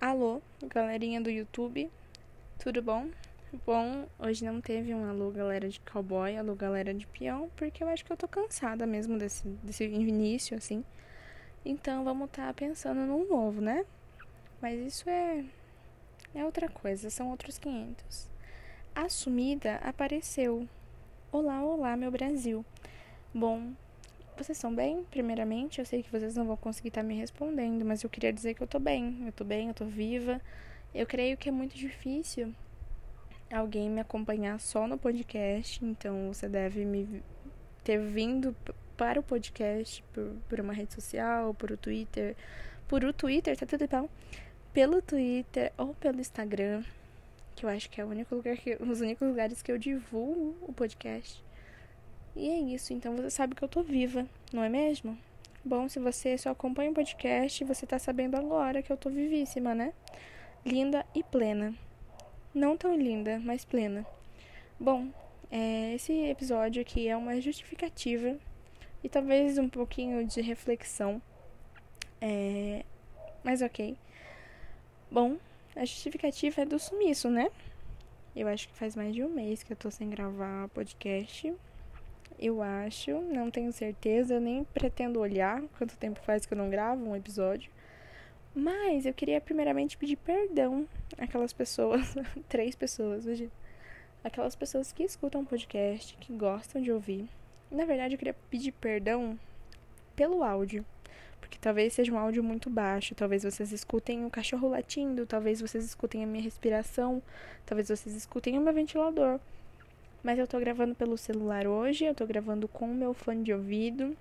Alô, galerinha do YouTube, tudo bom? Bom, hoje não teve um alô galera de cowboy, alô galera de peão, porque eu acho que eu tô cansada mesmo desse, desse início, assim. Então vamos estar tá pensando num novo, né? Mas isso é, é outra coisa, são outros 500. A sumida apareceu. Olá, olá, meu Brasil. Bom, vocês estão bem? Primeiramente, eu sei que vocês não vão conseguir estar tá me respondendo, mas eu queria dizer que eu tô bem. Eu tô bem, eu tô viva. Eu creio que é muito difícil alguém me acompanhar só no podcast, então você deve me ter vindo para o podcast por, por uma rede social, por o Twitter, por o Twitter, tá tudo bom? Pelo Twitter ou pelo Instagram, que eu acho que é o único lugar que, os únicos lugares que eu divulgo o podcast. E é isso, então você sabe que eu tô viva, não é mesmo? Bom, se você só acompanha o podcast, você tá sabendo agora que eu tô vivíssima, né? Linda e plena. Não tão linda, mas plena. Bom, é, esse episódio aqui é uma justificativa e talvez um pouquinho de reflexão. É, mas ok. Bom, a justificativa é do sumiço, né? Eu acho que faz mais de um mês que eu tô sem gravar podcast eu acho, não tenho certeza, nem pretendo olhar quanto tempo faz que eu não gravo um episódio. Mas eu queria primeiramente pedir perdão àquelas pessoas, três pessoas hoje, aquelas pessoas que escutam podcast, que gostam de ouvir. Na verdade, eu queria pedir perdão pelo áudio, porque talvez seja um áudio muito baixo, talvez vocês escutem o cachorro latindo, talvez vocês escutem a minha respiração, talvez vocês escutem o meu ventilador. Mas eu tô gravando pelo celular hoje, eu tô gravando com o meu fone de ouvido.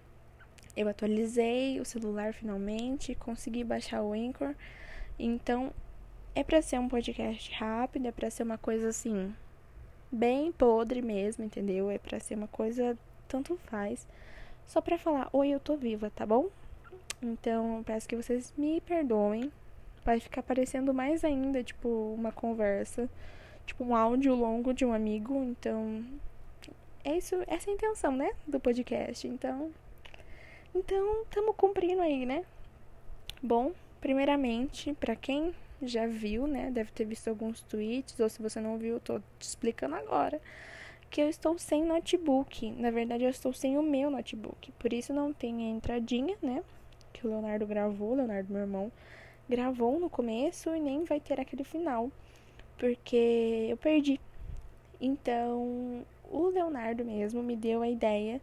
Eu atualizei o celular finalmente, consegui baixar o Anchor. Então, é para ser um podcast rápido, é para ser uma coisa assim bem podre mesmo, entendeu? É para ser uma coisa tanto faz, só para falar, oi, eu tô viva, tá bom? Então, peço que vocês me perdoem. Vai ficar parecendo mais ainda, tipo, uma conversa tipo um áudio longo de um amigo, então é isso, essa é a intenção, né, do podcast. Então, então estamos cumprindo aí, né? Bom, primeiramente, para quem já viu, né, deve ter visto alguns tweets, ou se você não viu, tô te explicando agora, que eu estou sem notebook. Na verdade, eu estou sem o meu notebook. Por isso não tem a entradinha, né, que o Leonardo gravou, Leonardo, meu irmão, gravou no começo e nem vai ter aquele final porque eu perdi. Então, o Leonardo mesmo me deu a ideia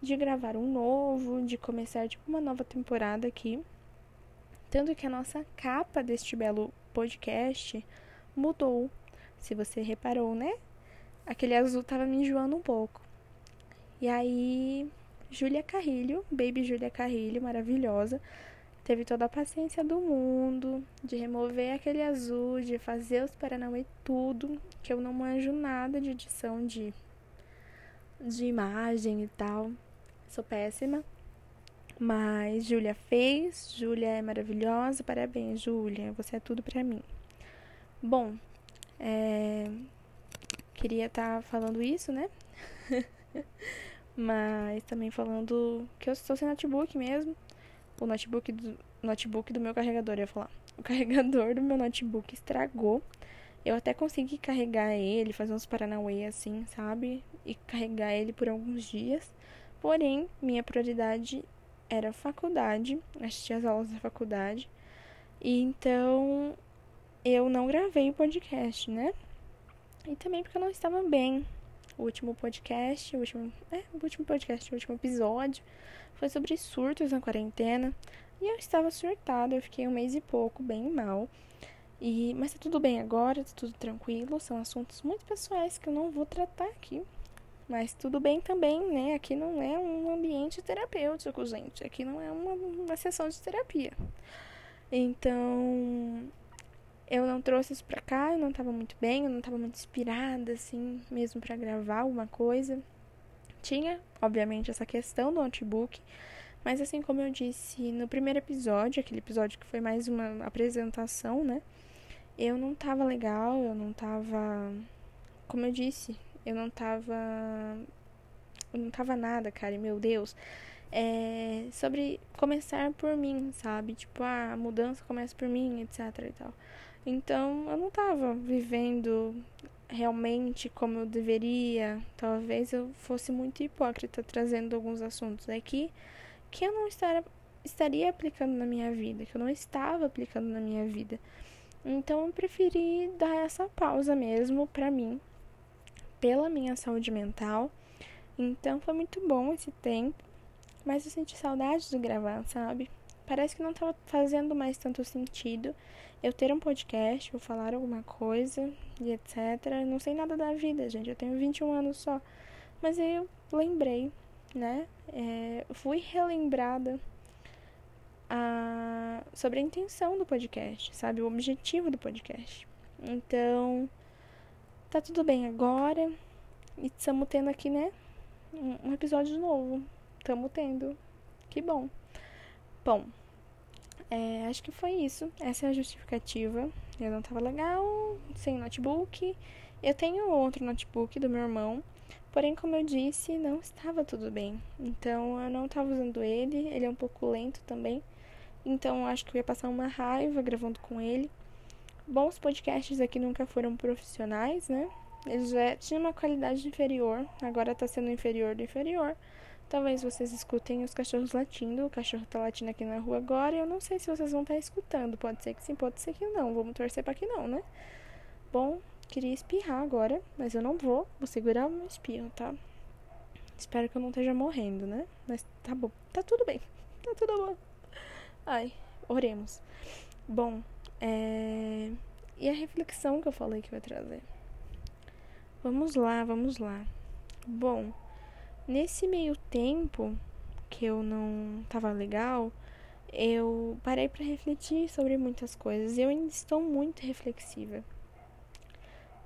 de gravar um novo, de começar tipo uma nova temporada aqui. Tanto que a nossa capa deste belo podcast mudou. Se você reparou, né? Aquele azul tava me enjoando um pouco. E aí, Júlia Carrilho, Baby Júlia Carrilho, maravilhosa, teve toda a paciência do mundo de remover aquele azul, de fazer os Paranauê tudo, que eu não manjo nada de edição de, de imagem e tal. Sou péssima. Mas Júlia fez, Júlia é maravilhosa, parabéns, Júlia, você é tudo pra mim. Bom, é... queria estar tá falando isso, né? Mas também falando que eu estou sem notebook mesmo o notebook do, notebook do meu carregador, eu ia falar. O carregador do meu notebook estragou. Eu até consegui carregar ele, fazer uns paranauê assim, sabe? E carregar ele por alguns dias. Porém, minha prioridade era faculdade, assistir as aulas da faculdade. E então eu não gravei o podcast, né? E também porque eu não estava bem. O último podcast, o último, é, o último podcast, o último episódio foi sobre surtos na quarentena. E eu estava surtada, eu fiquei um mês e pouco bem mal. E, mas tá tudo bem agora, tá tudo tranquilo. São assuntos muito pessoais que eu não vou tratar aqui. Mas tudo bem também, né? Aqui não é um ambiente terapêutico, gente. Aqui não é uma, uma sessão de terapia. Então, eu não trouxe isso pra cá, eu não tava muito bem, eu não tava muito inspirada, assim, mesmo para gravar alguma coisa. Tinha, obviamente, essa questão do notebook, mas assim como eu disse no primeiro episódio, aquele episódio que foi mais uma apresentação, né? Eu não tava legal, eu não tava. Como eu disse, eu não tava. Eu não tava nada, cara, e meu Deus. é, sobre começar por mim, sabe? Tipo, ah, a mudança começa por mim, etc e tal. Então, eu não tava vivendo realmente como eu deveria. Talvez eu fosse muito hipócrita trazendo alguns assuntos aqui que eu não estaria, aplicando na minha vida, que eu não estava aplicando na minha vida. Então, eu preferi dar essa pausa mesmo pra mim, pela minha saúde mental. Então, foi muito bom esse tempo. Mas eu senti saudade de gravar, sabe? Parece que não estava fazendo mais tanto sentido eu ter um podcast, ou falar alguma coisa e etc. Não sei nada da vida, gente. Eu tenho 21 anos só. Mas aí eu lembrei, né? É, fui relembrada a, sobre a intenção do podcast, sabe? O objetivo do podcast. Então, tá tudo bem agora. E estamos tendo aqui, né? Um, um episódio novo estamos tendo. Que bom. Bom, é, acho que foi isso. Essa é a justificativa. Eu não tava legal, sem notebook. Eu tenho outro notebook do meu irmão. Porém, como eu disse, não estava tudo bem. Então, eu não estava usando ele. Ele é um pouco lento também. Então, acho que eu ia passar uma raiva gravando com ele. Bons podcasts aqui nunca foram profissionais, né? Eles já tinham uma qualidade inferior. Agora está sendo inferior do inferior. Talvez vocês escutem os cachorros latindo. O cachorro tá latindo aqui na rua agora e eu não sei se vocês vão estar tá escutando. Pode ser que sim, pode ser que não. Vamos torcer para que não, né? Bom, queria espirrar agora, mas eu não vou. Vou segurar o meu espirro, tá? Espero que eu não esteja morrendo, né? Mas tá bom. Tá tudo bem. Tá tudo bom. Ai, oremos. Bom, é... E a reflexão que eu falei que vai trazer? Vamos lá, vamos lá. Bom... Nesse meio tempo que eu não tava legal, eu parei para refletir sobre muitas coisas e eu ainda estou muito reflexiva.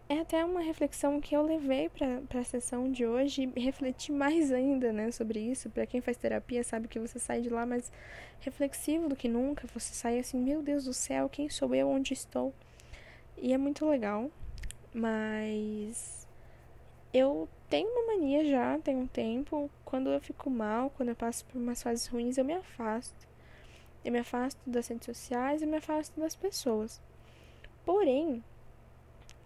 É até uma reflexão que eu levei para a sessão de hoje e refleti mais ainda, né, sobre isso. Para quem faz terapia sabe que você sai de lá mais reflexivo do que nunca. Você sai assim, meu Deus do céu, quem sou eu, onde estou? E é muito legal, mas eu tenho uma mania já, tem um tempo. Quando eu fico mal, quando eu passo por umas fases ruins, eu me afasto. Eu me afasto das redes sociais, eu me afasto das pessoas. Porém,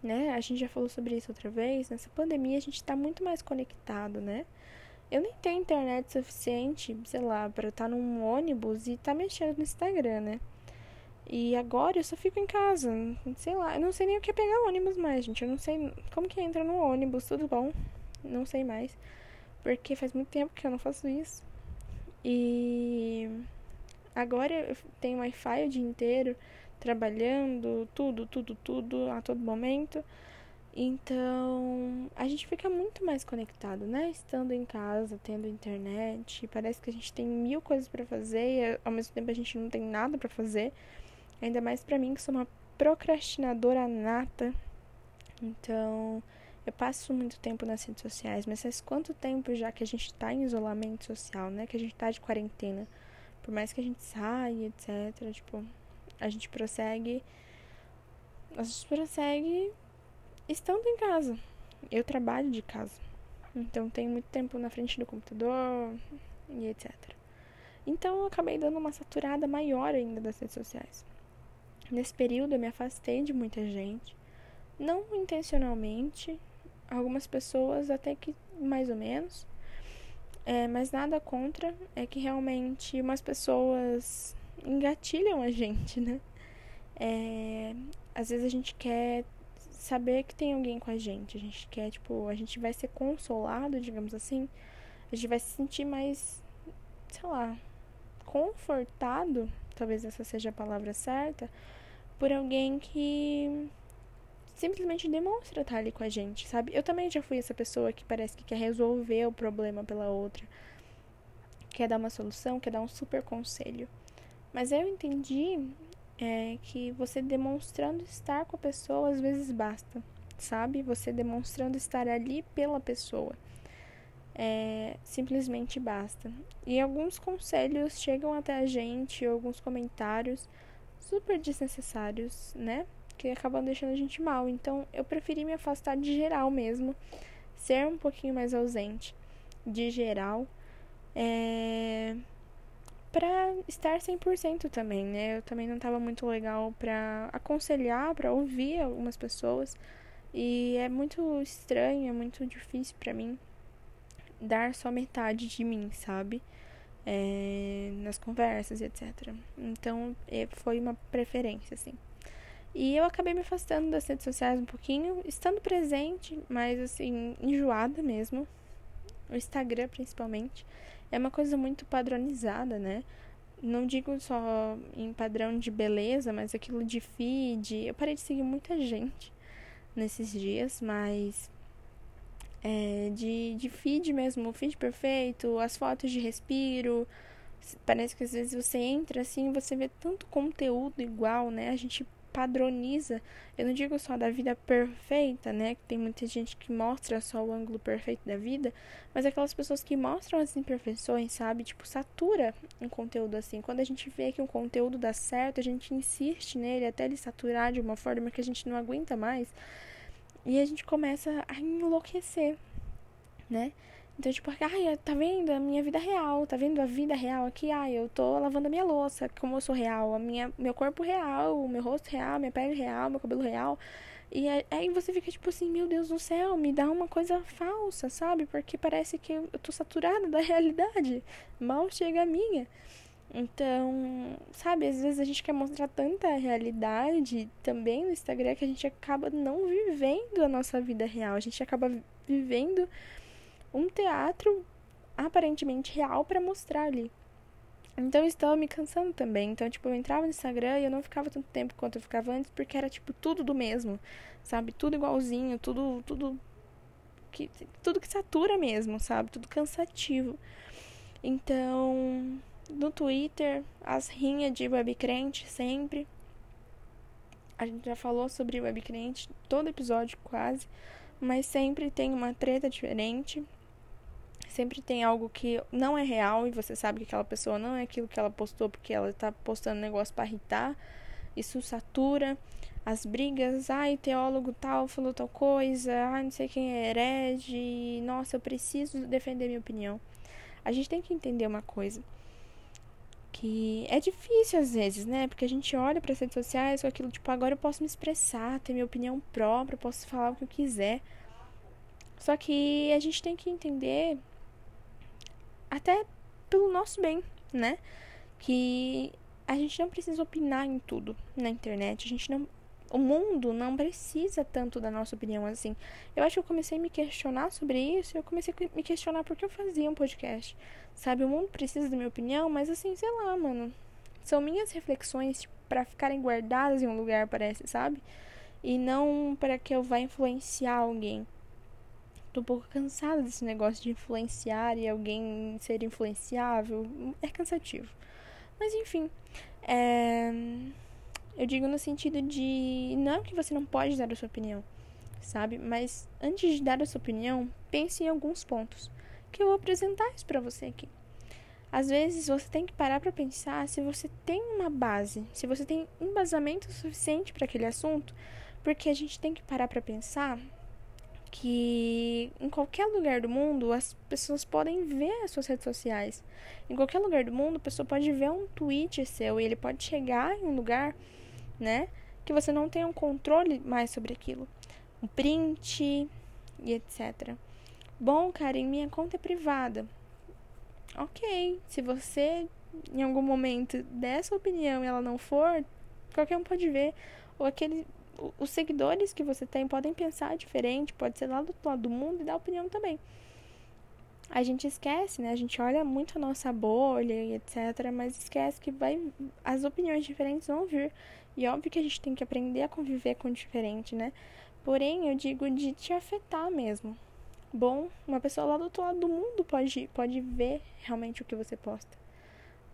né, a gente já falou sobre isso outra vez, nessa pandemia a gente tá muito mais conectado, né? Eu nem tenho internet suficiente, sei lá, para estar tá num ônibus e tá mexendo no Instagram, né? E agora eu só fico em casa, sei lá, eu não sei nem o que é pegar ônibus mais, gente. Eu não sei como que entra no ônibus, tudo bom? não sei mais. Porque faz muito tempo que eu não faço isso. E agora eu tenho Wi-Fi o dia inteiro, trabalhando, tudo, tudo, tudo, a todo momento. Então, a gente fica muito mais conectado, né? Estando em casa, tendo internet, parece que a gente tem mil coisas para fazer e ao mesmo tempo a gente não tem nada para fazer. Ainda mais para mim que sou uma procrastinadora nata. Então, eu passo muito tempo nas redes sociais, mas faz quanto tempo já que a gente tá em isolamento social, né? Que a gente tá de quarentena. Por mais que a gente saia, etc. Tipo, a gente prossegue. A gente prossegue estando em casa. Eu trabalho de casa. Então tenho muito tempo na frente do computador e etc. Então eu acabei dando uma saturada maior ainda das redes sociais. Nesse período eu me afastei de muita gente. Não intencionalmente, algumas pessoas até que mais ou menos. É, mas nada contra, é que realmente umas pessoas engatilham a gente, né? É, às vezes a gente quer saber que tem alguém com a gente, a gente quer, tipo, a gente vai ser consolado, digamos assim, a gente vai se sentir mais, sei lá, confortado, talvez essa seja a palavra certa, por alguém que simplesmente demonstra estar ali com a gente, sabe? Eu também já fui essa pessoa que parece que quer resolver o problema pela outra, quer dar uma solução, quer dar um super conselho. Mas eu entendi é, que você demonstrando estar com a pessoa às vezes basta, sabe? Você demonstrando estar ali pela pessoa. É, simplesmente basta. E alguns conselhos chegam até a gente, alguns comentários super desnecessários, né? que acabam deixando a gente mal. Então eu preferi me afastar de geral mesmo, ser um pouquinho mais ausente de geral. É, para estar 100% também, né? Eu também não tava muito legal para aconselhar, para ouvir algumas pessoas. E é muito estranho, é muito difícil para mim dar só metade de mim, sabe? É, nas conversas, etc. Então, é, foi uma preferência, assim. E eu acabei me afastando das redes sociais um pouquinho, estando presente, mas assim, enjoada mesmo. O Instagram, principalmente, é uma coisa muito padronizada, né? Não digo só em padrão de beleza, mas aquilo de feed. Eu parei de seguir muita gente nesses dias, mas é, de, de feed mesmo, o feed perfeito, as fotos de respiro. Parece que às vezes você entra assim, você vê tanto conteúdo igual, né? A gente padroniza. Eu não digo só da vida perfeita, né? Que tem muita gente que mostra só o ângulo perfeito da vida, mas aquelas pessoas que mostram as imperfeições, sabe? Tipo, satura um conteúdo assim. Quando a gente vê que um conteúdo dá certo, a gente insiste nele até ele saturar de uma forma que a gente não aguenta mais. E a gente começa a enlouquecer, né? Então, tipo, ai, tá vendo a minha vida real, tá vendo a vida real aqui? Ai, eu tô lavando a minha louça, como eu sou real, a minha, meu corpo real, o meu rosto real, minha pele real, meu cabelo real. E aí você fica tipo assim, meu Deus do céu, me dá uma coisa falsa, sabe? Porque parece que eu tô saturada da realidade. Mal chega a minha. Então, sabe, às vezes a gente quer mostrar tanta realidade também no Instagram que a gente acaba não vivendo a nossa vida real. A gente acaba vivendo um teatro aparentemente real para mostrar ali. Então eu estava me cansando também. Então, tipo, eu entrava no Instagram e eu não ficava tanto tempo quanto eu ficava antes, porque era tipo tudo do mesmo, sabe? Tudo igualzinho, tudo tudo que tudo que satura mesmo, sabe? Tudo cansativo. Então, no Twitter, as rinhas de webcrente sempre. A gente já falou sobre webcrente todo episódio quase, mas sempre tem uma treta diferente. Sempre tem algo que não é real e você sabe que aquela pessoa não é aquilo que ela postou porque ela tá postando negócio para irritar. Isso satura as brigas. Ai, teólogo tal falou tal coisa. Ai, não sei quem é herege. Nossa, eu preciso defender minha opinião. A gente tem que entender uma coisa que é difícil às vezes, né? Porque a gente olha para as redes sociais com aquilo tipo, agora eu posso me expressar, ter minha opinião própria, posso falar o que eu quiser. Só que a gente tem que entender até pelo nosso bem, né? Que a gente não precisa opinar em tudo na internet. A gente não. O mundo não precisa tanto da nossa opinião assim. Eu acho que eu comecei a me questionar sobre isso. Eu comecei a me questionar por que eu fazia um podcast. Sabe, o mundo precisa da minha opinião, mas assim, sei lá, mano. São minhas reflexões tipo, para ficarem guardadas em um lugar, parece, sabe? E não para que eu vá influenciar alguém tô um pouco cansada desse negócio de influenciar e alguém ser influenciável. É cansativo. Mas enfim, é... eu digo no sentido de não que você não pode dar a sua opinião, sabe? Mas antes de dar a sua opinião, pense em alguns pontos que eu vou apresentar isso para você aqui. Às vezes você tem que parar para pensar se você tem uma base, se você tem embasamento suficiente para aquele assunto, porque a gente tem que parar para pensar que em qualquer lugar do mundo as pessoas podem ver as suas redes sociais. Em qualquer lugar do mundo, a pessoa pode ver um tweet seu e ele pode chegar em um lugar, né, que você não tem um controle mais sobre aquilo. Um print e etc. Bom, cara, em minha conta é privada. Ok, se você em algum momento der sua opinião e ela não for, qualquer um pode ver. Ou aquele os seguidores que você tem podem pensar diferente, pode ser lá do outro lado do mundo e dar opinião também. A gente esquece, né? A gente olha muito a nossa bolha e etc, mas esquece que vai as opiniões diferentes vão vir. E óbvio que a gente tem que aprender a conviver com o diferente, né? Porém, eu digo de te afetar mesmo. Bom, uma pessoa lá do outro lado do mundo pode, pode ver realmente o que você posta.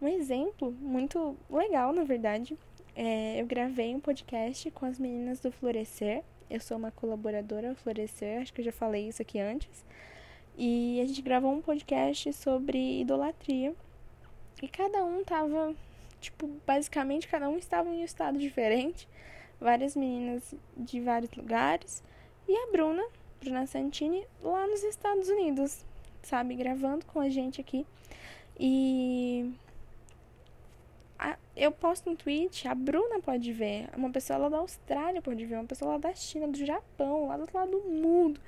Um exemplo muito legal, na verdade, é, eu gravei um podcast com as meninas do Florescer. Eu sou uma colaboradora do Florescer, acho que eu já falei isso aqui antes. E a gente gravou um podcast sobre idolatria. E cada um tava, tipo, basicamente cada um estava em um estado diferente. Várias meninas de vários lugares. E a Bruna, Bruna Santini, lá nos Estados Unidos, sabe, gravando com a gente aqui. E eu posto um tweet, a Bruna pode ver, uma pessoa lá da Austrália pode ver, uma pessoa lá da China, do Japão, lá do outro lado do mundo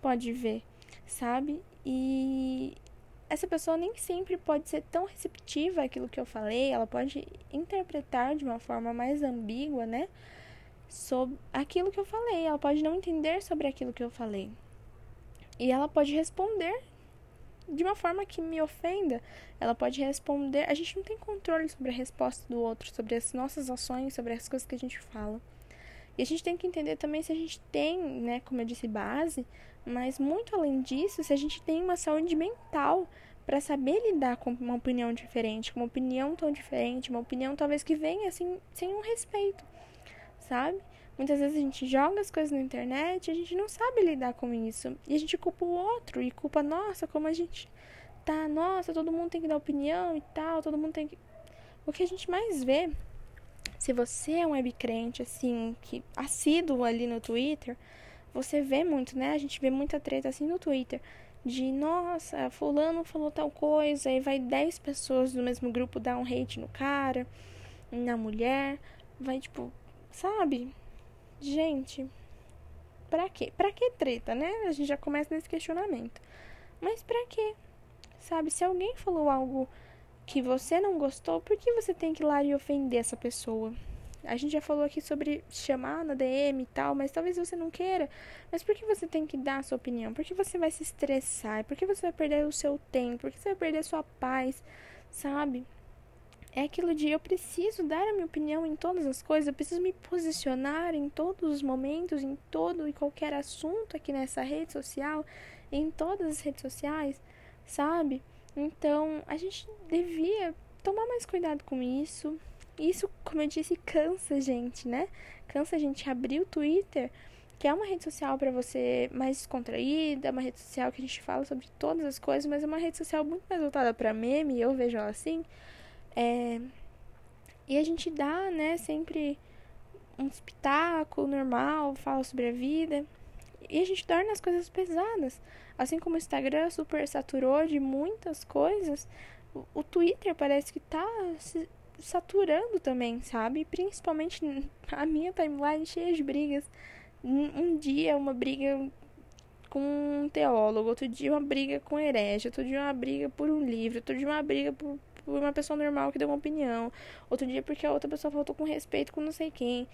pode ver, sabe? E essa pessoa nem sempre pode ser tão receptiva àquilo que eu falei, ela pode interpretar de uma forma mais ambígua, né? Sobre aquilo que eu falei, ela pode não entender sobre aquilo que eu falei. E ela pode responder de uma forma que me ofenda, ela pode responder. A gente não tem controle sobre a resposta do outro, sobre as nossas ações, sobre as coisas que a gente fala. E a gente tem que entender também se a gente tem, né, como eu disse, base, mas muito além disso, se a gente tem uma saúde mental para saber lidar com uma opinião diferente, com uma opinião tão diferente, uma opinião talvez que venha assim sem um respeito, sabe? Muitas vezes a gente joga as coisas na internet e a gente não sabe lidar com isso. E a gente culpa o outro e culpa, nossa, como a gente tá, nossa, todo mundo tem que dar opinião e tal, todo mundo tem que. O que a gente mais vê, se você é um webcrente, assim, que assíduo ali no Twitter, você vê muito, né? A gente vê muita treta assim no Twitter. De, nossa, fulano falou tal coisa, e vai 10 pessoas do mesmo grupo dar um hate no cara, na mulher, vai tipo, sabe? Gente, pra quê? Pra que treta, né? A gente já começa nesse questionamento. Mas pra quê? Sabe, se alguém falou algo que você não gostou, por que você tem que ir lá e ofender essa pessoa? A gente já falou aqui sobre chamar na DM e tal, mas talvez você não queira. Mas por que você tem que dar a sua opinião? Por que você vai se estressar? Por que você vai perder o seu tempo? Por que você vai perder a sua paz? Sabe? é aquilo de eu preciso dar a minha opinião em todas as coisas, eu preciso me posicionar em todos os momentos, em todo e qualquer assunto aqui nessa rede social, em todas as redes sociais, sabe? Então, a gente devia tomar mais cuidado com isso. Isso, como eu disse, cansa a gente, né? Cansa a gente abrir o Twitter, que é uma rede social para você mais descontraída, uma rede social que a gente fala sobre todas as coisas, mas é uma rede social muito mais voltada para meme, eu vejo ela assim é, e a gente dá, né, sempre um espetáculo normal, fala sobre a vida. E a gente torna as coisas pesadas. Assim como o Instagram super saturou de muitas coisas, o, Twitter parece que tá se saturando também, sabe? Principalmente a minha timeline cheia de brigas. Um dia uma briga com um teólogo, outro dia uma briga com herege, outro dia uma briga por um livro, outro dia uma briga por, por uma pessoa normal que deu uma opinião, outro dia porque a outra pessoa faltou com respeito com não sei quem,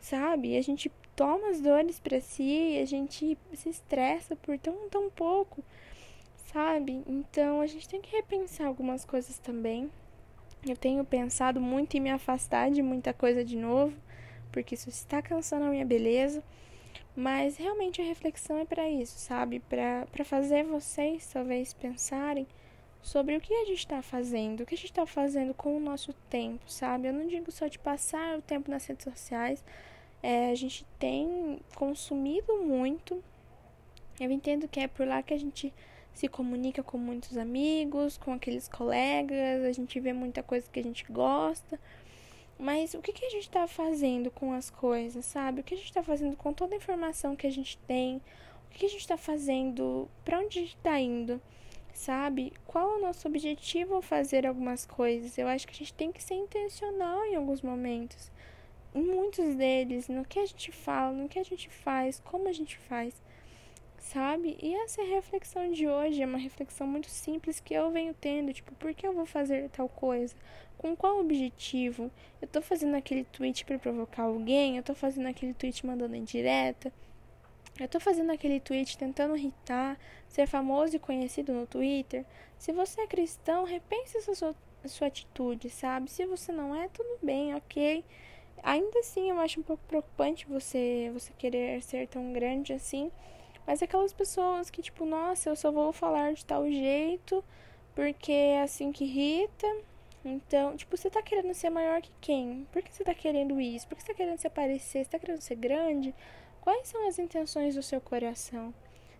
sabe? A gente toma as dores para si, a gente se estressa por tão, tão pouco, sabe? Então a gente tem que repensar algumas coisas também. Eu tenho pensado muito em me afastar de muita coisa de novo, porque isso está cansando a minha beleza. Mas realmente a reflexão é para isso, sabe? Para fazer vocês talvez pensarem sobre o que a gente está fazendo, o que a gente está fazendo com o nosso tempo, sabe? Eu não digo só de passar o tempo nas redes sociais, é, a gente tem consumido muito. Eu entendo que é por lá que a gente se comunica com muitos amigos, com aqueles colegas, a gente vê muita coisa que a gente gosta. Mas o que, que a gente está fazendo com as coisas, sabe? O que a gente está fazendo com toda a informação que a gente tem? O que, que a gente está fazendo? Para onde a gente está indo? sabe? Qual é o nosso objetivo ao fazer algumas coisas? Eu acho que a gente tem que ser intencional em alguns momentos. Muitos deles, no que a gente fala, no que a gente faz, como a gente faz, sabe? E essa reflexão de hoje, é uma reflexão muito simples que eu venho tendo, tipo, por que eu vou fazer tal coisa? Com qual objetivo? Eu tô fazendo aquele tweet para provocar alguém? Eu tô fazendo aquele tweet mandando em direta? Eu tô fazendo aquele tweet tentando irritar, ser famoso e conhecido no Twitter. Se você é cristão, repense essa sua, sua atitude, sabe? Se você não é, tudo bem, ok. Ainda assim, eu acho um pouco preocupante você, você querer ser tão grande assim. Mas aquelas pessoas que, tipo, nossa, eu só vou falar de tal jeito porque é assim que irrita. Então, tipo, você tá querendo ser maior que quem? Por que você tá querendo isso? Por que você tá querendo se aparecer? Você tá querendo ser grande? Quais são as intenções do seu coração?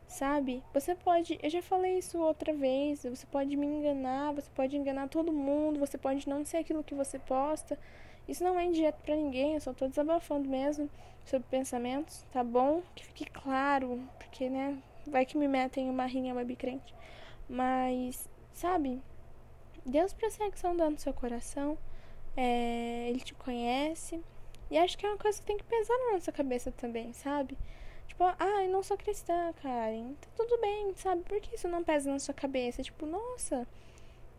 Sabe? Você pode, eu já falei isso outra vez, você pode me enganar, você pode enganar todo mundo, você pode não ser aquilo que você posta. Isso não é indireto para ninguém, eu só tô desabafando mesmo sobre pensamentos, tá bom? Que fique claro, porque, né, vai que me metem uma rinha webcrente. Mas, sabe? Deus prossegue sondando seu coração. É, ele te conhece. E acho que é uma coisa que tem que pesar na nossa cabeça também, sabe? Tipo, ah, eu não sou cristã, Karen. Tá tudo bem, sabe? Por que isso não pesa na sua cabeça? Tipo, nossa,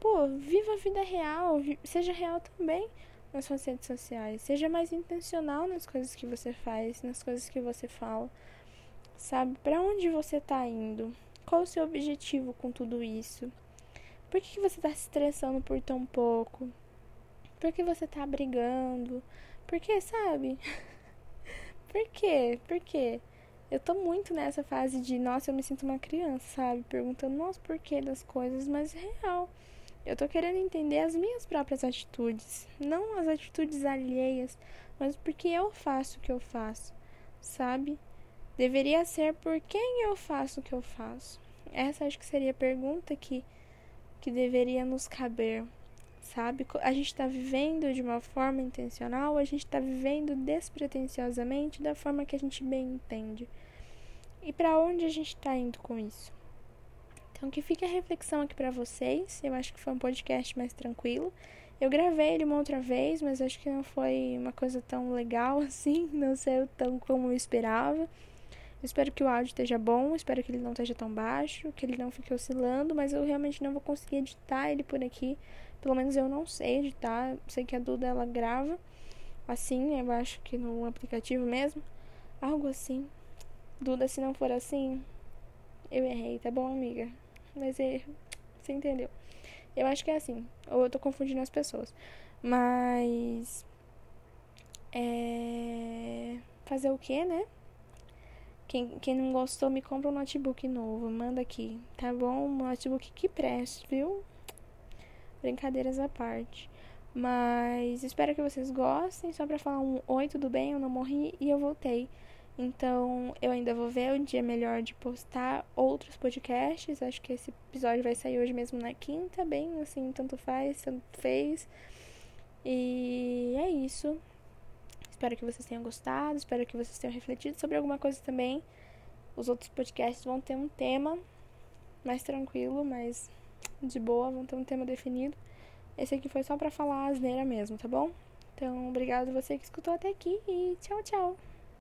pô, viva a vida real. Seja real também nas suas redes sociais. Seja mais intencional nas coisas que você faz, nas coisas que você fala. Sabe? Para onde você tá indo? Qual o seu objetivo com tudo isso? Por que, que você tá se estressando por tão pouco? Por que você tá brigando? Por que, sabe? por quê? Por quê? Eu tô muito nessa fase de, nossa, eu me sinto uma criança, sabe? Perguntando, nossa, por que das coisas, mas é real. Eu tô querendo entender as minhas próprias atitudes, não as atitudes alheias, mas porque eu faço o que eu faço, sabe? Deveria ser por quem eu faço o que eu faço. Essa acho que seria a pergunta que, que deveria nos caber, sabe? A gente está vivendo de uma forma intencional, a gente está vivendo despretensiosamente da forma que a gente bem entende. E para onde a gente está indo com isso? Então, que fique a reflexão aqui para vocês. Eu acho que foi um podcast mais tranquilo. Eu gravei ele uma outra vez, mas acho que não foi uma coisa tão legal assim, não saiu tão como eu esperava. Eu espero que o áudio esteja bom, espero que ele não esteja tão baixo, que ele não fique oscilando, mas eu realmente não vou conseguir editar ele por aqui. Pelo menos eu não sei editar. Sei que a Duda ela grava assim, eu acho que no aplicativo mesmo. Algo assim. Duda, se não for assim, eu errei, tá bom, amiga? mas é, você entendeu. Eu acho que é assim, ou eu tô confundindo as pessoas. Mas. É. Fazer o que, né? Quem, quem não gostou, me compra um notebook novo. Manda aqui, tá bom? Um notebook que preste, viu? Brincadeiras à parte. Mas espero que vocês gostem. Só pra falar um oi, tudo bem? Eu não morri e eu voltei. Então, eu ainda vou ver o dia melhor de postar outros podcasts. Acho que esse episódio vai sair hoje mesmo na quinta, bem assim, tanto faz, tanto fez. E é isso. Espero que vocês tenham gostado, espero que vocês tenham refletido sobre alguma coisa também. Os outros podcasts vão ter um tema mais tranquilo, mais de boa, vão ter um tema definido. Esse aqui foi só pra falar asneira mesmo, tá bom? Então, obrigado você que escutou até aqui e tchau, tchau.